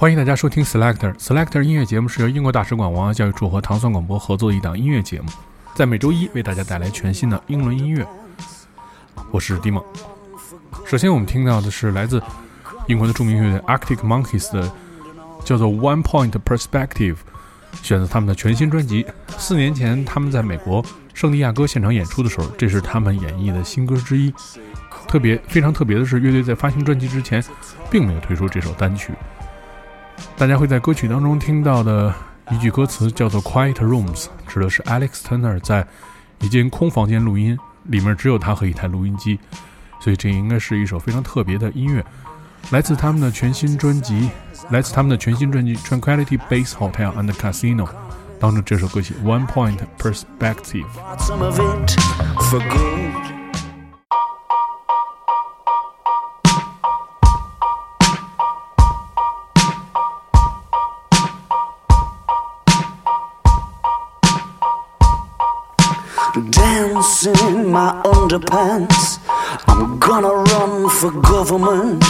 欢迎大家收听 Selector Selector 音乐节目，是由英国大使馆文化教育处和糖蒜广播合作的一档音乐节目，在每周一为大家带来全新的英伦音乐。我是 d i m o 首先，我们听到的是来自英国的著名乐队 Arctic Monkeys 的叫做 One Point Perspective，选择他们的全新专辑。四年前，他们在美国圣地亚哥现场演出的时候，这是他们演绎的新歌之一。特别非常特别的是，乐队在发行专辑之前，并没有推出这首单曲。大家会在歌曲当中听到的一句歌词叫做 “Quiet Rooms”，指的是 Alex Turner 在一间空房间录音，里面只有他和一台录音机，所以这应该是一首非常特别的音乐，来自他们的全新专辑，来自他们的全新专辑《Tranquility Base Hotel and Casino》当中这首歌曲《One Point Perspective》。Underpants. I'm gonna run for government.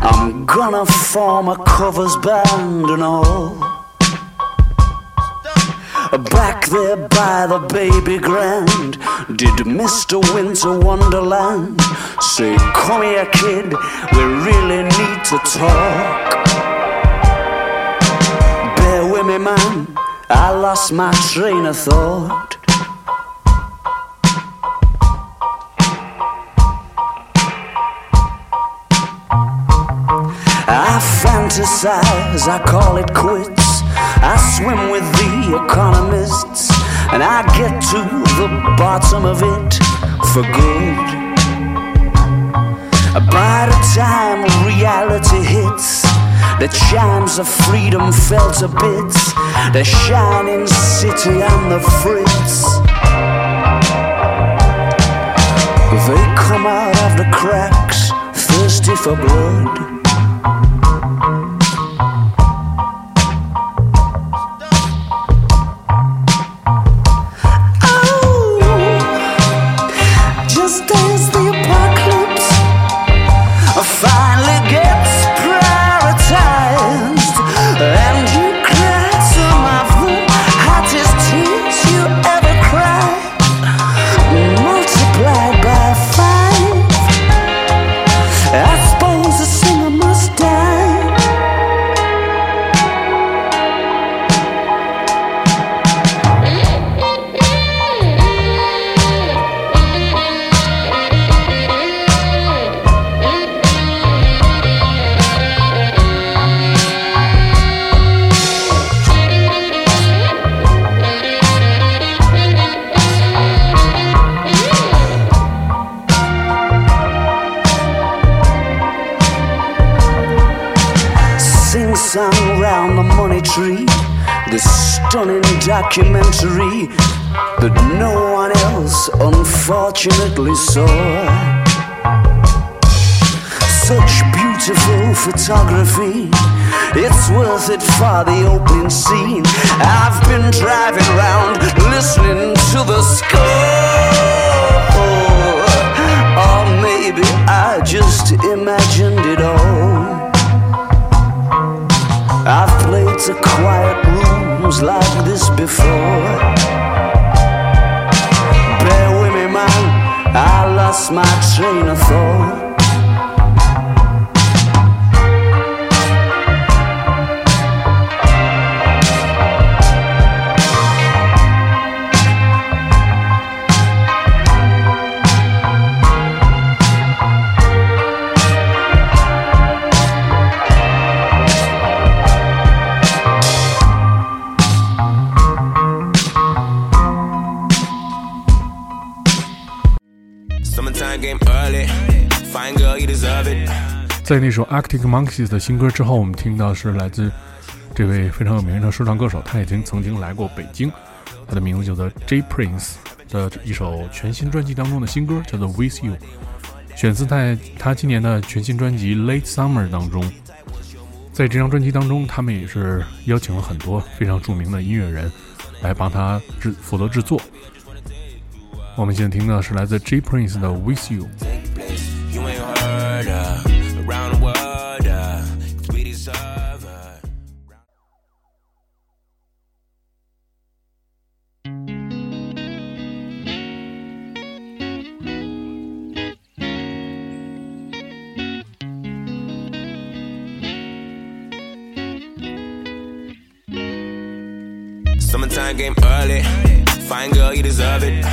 I'm gonna form a covers band and all. Back there by the baby grand, did Mr. Winter Wonderland say, Come here, kid, we really need to talk. Bear with me, man, I lost my train of thought. Fantasize, I call it quits. I swim with the economists, and I get to the bottom of it for good. By the time reality hits, the chimes of freedom fell to bits, the shining city on the fritz. They come out of the cracks, thirsty for blood. It for the opening scene. I've been driving around listening to the score. Or maybe I just imagined it all. I've played to quiet rooms like this before. Bear with me, man, I lost my train of thought. 在那首 Arctic Monkeys 的新歌之后，我们听到是来自这位非常有名的说唱歌手，他已经曾经来过北京，他的名字叫做 J Prince 的一首全新专辑当中的新歌，叫做 With You，选自在他今年的全新专辑 Late Summer 当中。在这张专辑当中，他们也是邀请了很多非常著名的音乐人来帮他制负责制作。我们现在听到的是来自 J Prince 的 With You。Game early. Fine girl, you deserve it.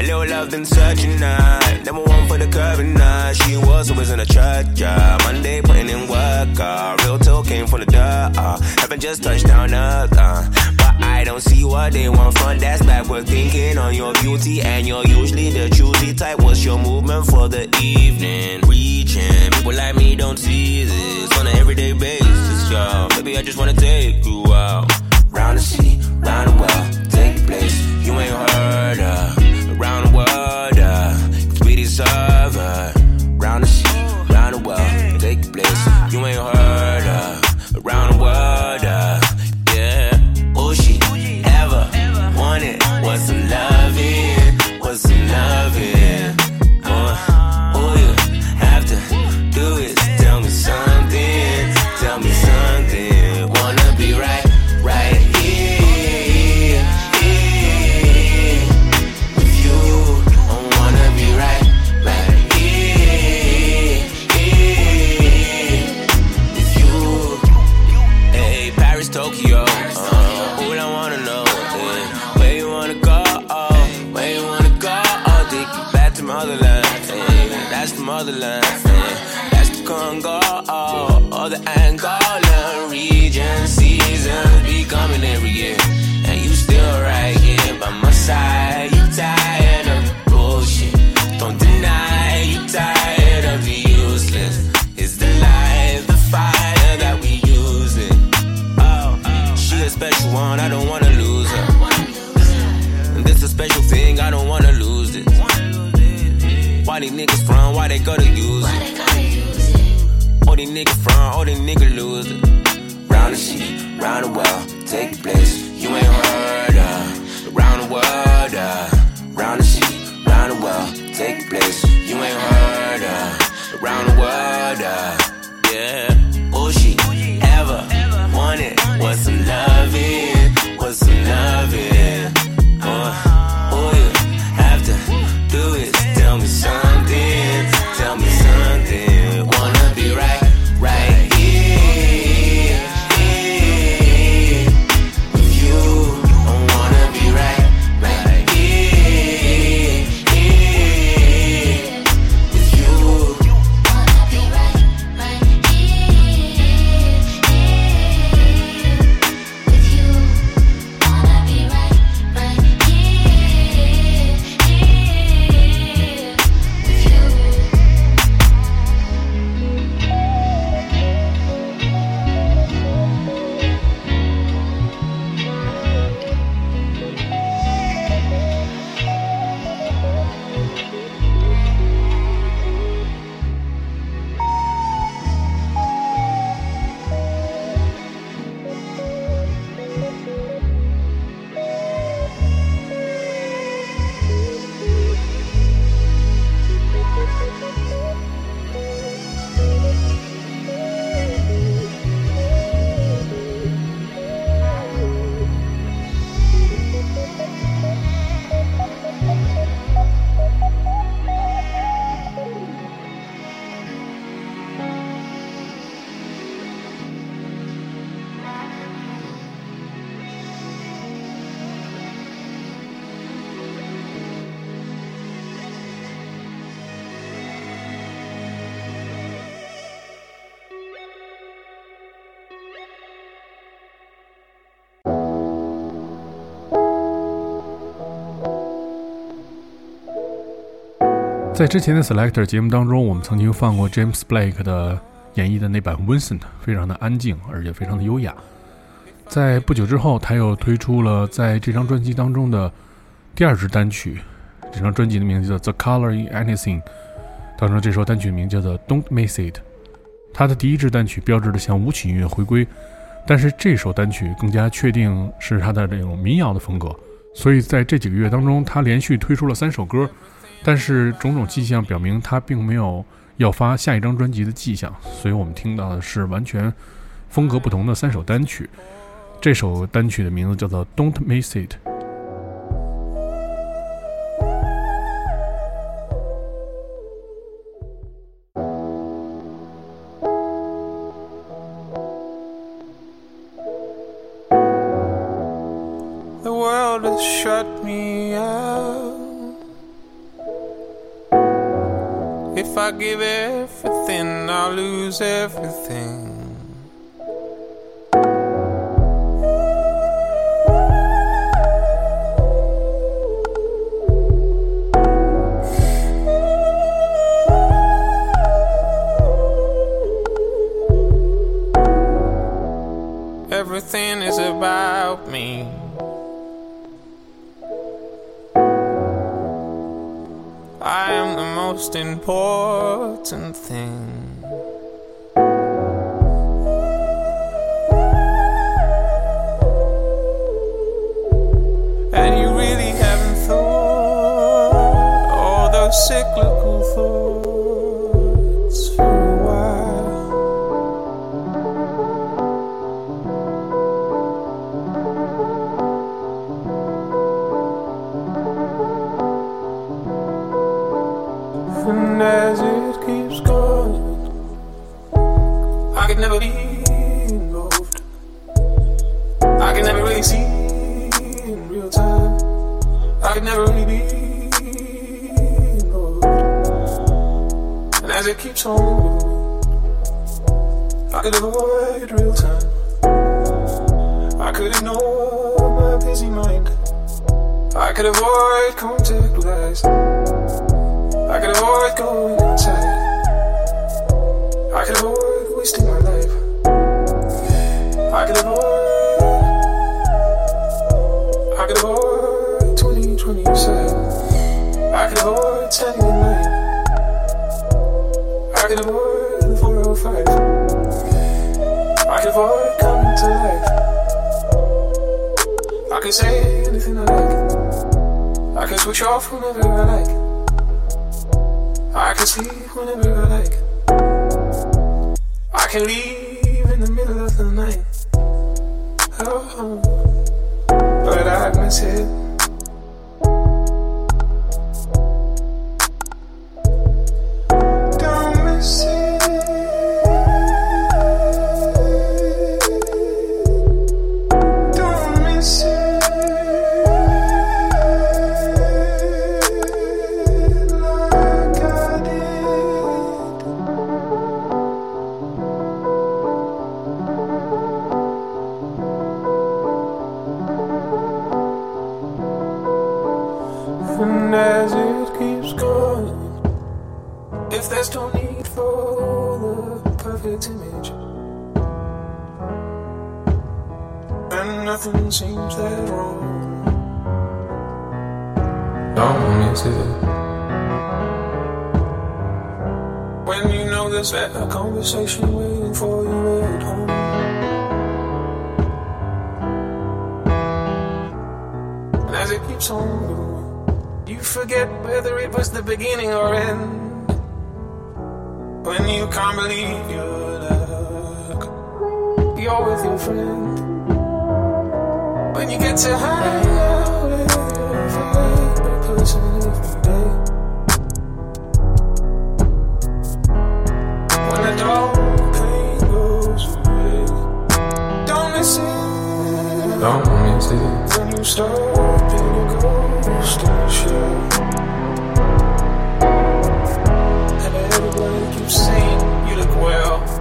A little love such a night. Never one for the curve and night. She was always in a church, yeah. Monday putting in work, uh. Real talk came from the dirt, uh. Haven't just touched down earth, uh. But I don't see what they want from that's backward thinking on your beauty. And you're usually the choosy type. What's your movement for the evening? Reaching. People like me don't see this on an everyday basis, yo. Maybe I just wanna take you out. Round the city, or the Angolan region. Seasons be coming every year, and you still right here by my side. You tired of bullshit? Don't deny you tired of the useless. It's the light, the fire that we use it. Oh, she a special one, I don't wanna lose her. And this a special thing, I don't wanna lose it. Why these niggas from? Why they go to use it? These niggas from, all these niggas lose. Round the sea, round the world, take place. You ain't heard of. Round the world, uh, round the sea, round the world, take place. You ain't heard of. Round the world, uh, yeah. All she ever wanted was some loving, was some loving. 在之前的 Selector 节目当中，我们曾经放过 James Blake 的演绎的那版 Vincent，非常的安静，而且非常的优雅。在不久之后，他又推出了在这张专辑当中的第二支单曲，这张专辑的名字叫《The Color in Anything》，当中这首单曲名叫做《Don't Miss It》。他的第一支单曲标志着向舞曲音乐回归，但是这首单曲更加确定是他的这种民谣的风格。所以在这几个月当中，他连续推出了三首歌。但是种种迹象表明，他并没有要发下一张专辑的迹象，所以我们听到的是完全风格不同的三首单曲。这首单曲的名字叫做《Don't Miss It》。Everything. Everything is about me. I am the most important thing. Cyclical thoughts it keeps on going, I could avoid real time. I could ignore my busy mind. I could avoid contact with. I could avoid going outside. I could avoid switch off whenever I like. I can sleep whenever I like. I can leave As it keeps going, if there's no need for the perfect image, and nothing seems that wrong, don't miss it. When you know there's a conversation waiting for you at home. As it keeps on going, you forget whether it was the beginning or end. When you can't believe your luck, you're with your friend. When you get to hang out with your favorite person every day. Don't miss it. When you stop being a ghost in show. And everybody keeps saying you look well.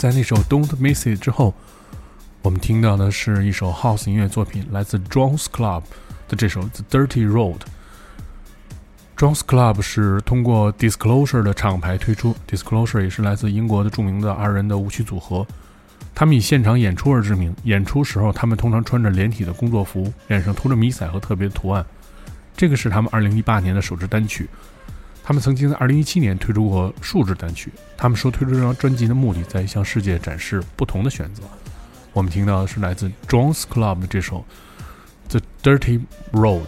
在那首《Don't Miss It》之后，我们听到的是一首 House 音乐作品，来自 Jones Club 的这首《The Dirty Road》。Jones Club 是通过 Disclosure 的厂牌推出，Disclosure 也是来自英国的著名的二人的舞曲组合。他们以现场演出而知名，演出时候他们通常穿着连体的工作服，脸上涂着迷彩和特别的图案。这个是他们2018年的首支单曲。他们曾经在2017年推出过数字单曲。他们说推出这张专辑的目的在于向世界展示不同的选择。我们听到的是来自 Jones Club 的这首《The Dirty Road》。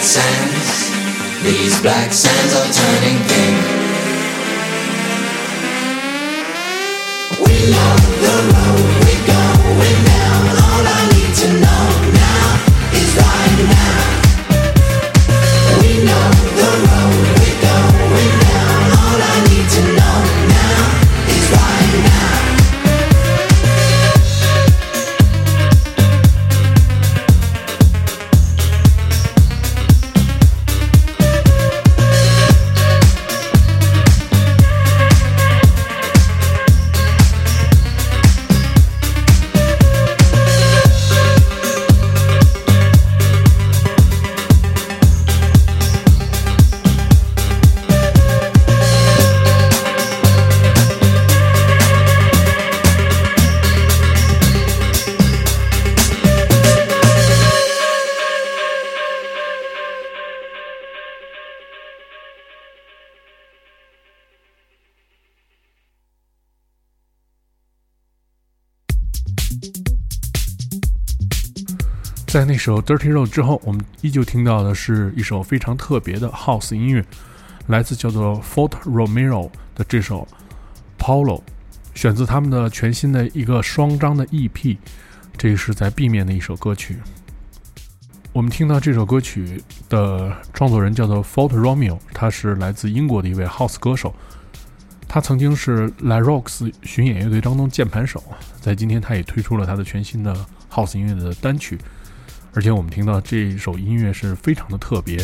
Sands. These black sands are turning pink. We know the 在那首《Dirty Road》之后，我们依旧听到的是一首非常特别的 House 音乐，来自叫做 Fort Romero 的这首《Polo》，选自他们的全新的一个双张的 EP，这是在 B 面的一首歌曲。我们听到这首歌曲的创作人叫做 Fort Romeo，他是来自英国的一位 House 歌手，他曾经是 La Rocks 巡演乐队当中键盘手，在今天他也推出了他的全新的 House 音乐的单曲。而且我们听到这首音乐是非常的特别。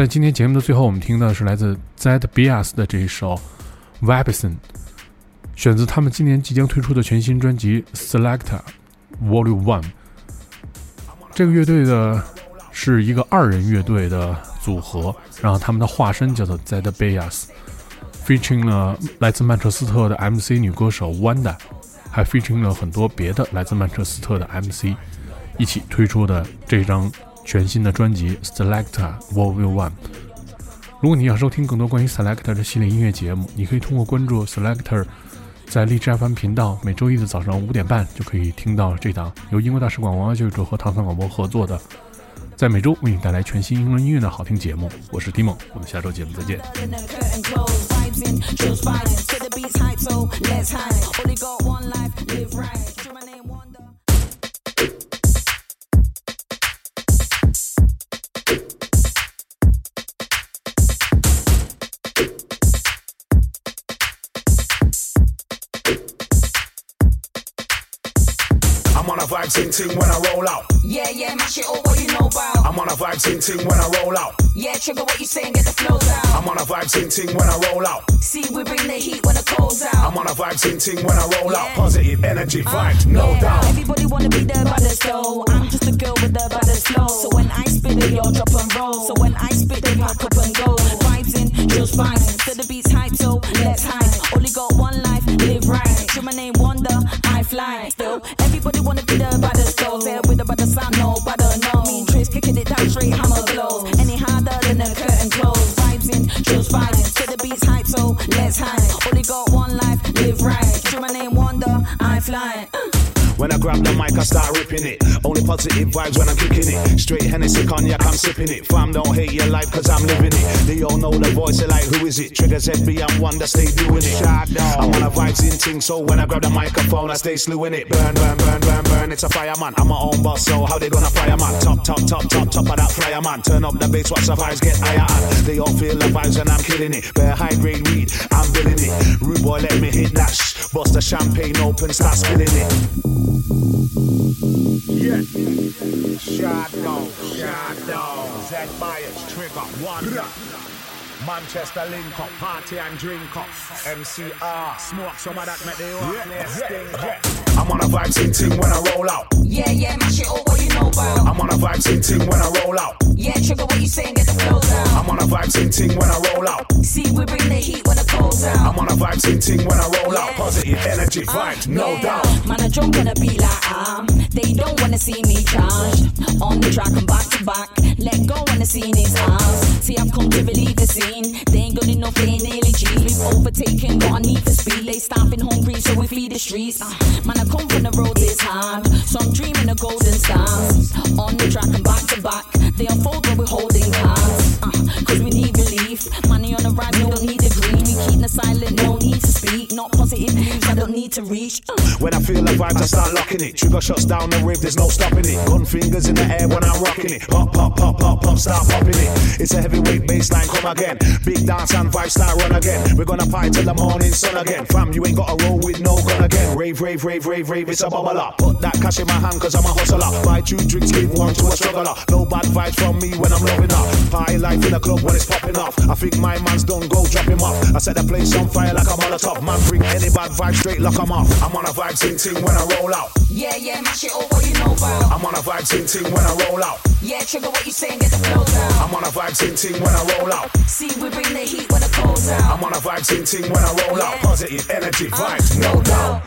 在今天节目的最后，我们听的是来自 Zed Bias 的这一首《Webson》，选自他们今年即将推出的全新专辑《Selector Volume One》。这个乐队的是一个二人乐队的组合，然后他们的化身叫做 Zed Bias，featuring 了来自曼彻斯特的 MC 女歌手 Wanda，还 featuring 了很多别的来自曼彻斯特的 MC，一起推出的这张全新的专辑《Selector Volume One》。如果你想收听更多关于 Selector 的系列音乐节目，你可以通过关注 Selector 在荔枝 FM 频道，每周一的早上五点半就可以听到这档由英国大使馆文化教育处和唐山广播合作的，在每周为你带来全新英伦音乐的好听节目。我是 Timo，我们下周节目再见。On ting ting when I roll out. Yeah, yeah, mash it all what you know about. I'm on a vibe ting ting when I roll out. Yeah, trigger what you say and get the flows out. I'm on a vibe ting ting when I roll out. See, we bring the heat when the cold's out. I'm on a vibe ting ting when I roll out. Positive energy Uh, vibes, no yeah. doubt. Everybody wanna be there by the though. I'm just a girl with the baddest flow. So when I spit it, y'all drop and roll. So when I spit, they pack up and go. Vibes in, just fine. To the beats hype, so let's hide. Only got one life, live right. To my name Wonder, I fly. Still, everybody wanna let's. Only got one life, live right. To my name Wonder, I fly. When I grab the mic, I start ripping it. Only positive vibes when I'm kicking it. Straight Hennessy cognac, I'm sipping it. Fam, don't hate your life, cause I'm living it. They all know the voice, they like, who is it? Triggers ZB, I'm one that stay doing it. I'm on a vibes in ting, so when I grab the microphone, I stay slewing it. Burn, burn, burn, burn, burn, it's a fireman. I'm my own boss, so how they gonna fire man? Top, top, top, top, top of that flyer man. Turn up the bass, watch the vibes get higher. And they all feel the vibes and I'm killing it. Bare high grade weed, I'm billing it. Rude boy, let me hit that shh. Bust the champagne open, start spilling it. Yeah. Shadow, shadow. Zed Bias, trigger, wonder. Manchester link up, party and drink up. MCR, smoke some of that, make the whole place stink up. I'm on a vibe ting ting when I roll out. Yeah, yeah, mash it all what you know about. I'm on a vibe ting ting when I roll out. Yeah, trigger what you say and get the flows out. I'm on a vibe ting ting when I roll out. See, we bring the heat when the cold's out. I'm on a vibe ting ting when I roll out. Positive energy uh, vibes, no Yeah. doubt. Man, I jump on a beat like I'm. They don't wanna see me charged. On the track, I'm back to back. Let go when the scene is ours. See, I've come to relieve the scene. They ain't good enough, ain't nearly G. We've overtaken what I need to speed. They stopping hungry, so we feed the streets. Uh, man, I come from the road, it's hard. So I'm dreaming of golden stars. On the track, I'm back to back. They unfold when we're holding cards. Uh, Cause we need relief. Money on the rise, we don't need the green. We keep the silent, no need to speak. Not need to reach. When I feel the vibes, I start locking it. Trigger shots down the rib, there's no stopping it. Gun fingers in the air when I'm rocking it. Pop, pop, pop, pop, pop, start popping it. It's a heavyweight baseline, come again. Big dance and vibes start run again. We're gonna party till the morning sun again. Fam, you ain't got to roll with no gun again. Rave, rave, rave, rave, rave, it's a bubble up. Put that cash in my hand, cause I'm a hustler. Buy two drinks, give one to a struggler. No bad vibes from me when I'm loving up. Party life in the club when it's popping off. I think my man's done, go drop him off. I set the place on fire like a molotov. Man, bring any bad vibe straight, lock 'em off. I'm on a vibe ting ting when I roll out. Yeah, yeah, mash it all what you know about. I'm on a vibe ting ting when I roll out. Yeah, trigger what you say and get the flow down. I'm on a vibe ting ting when I roll out. See, we bring the heat when the cold's out. I'm on a vibe ting ting when I roll out. Positive energy vibes, uh, no doubt.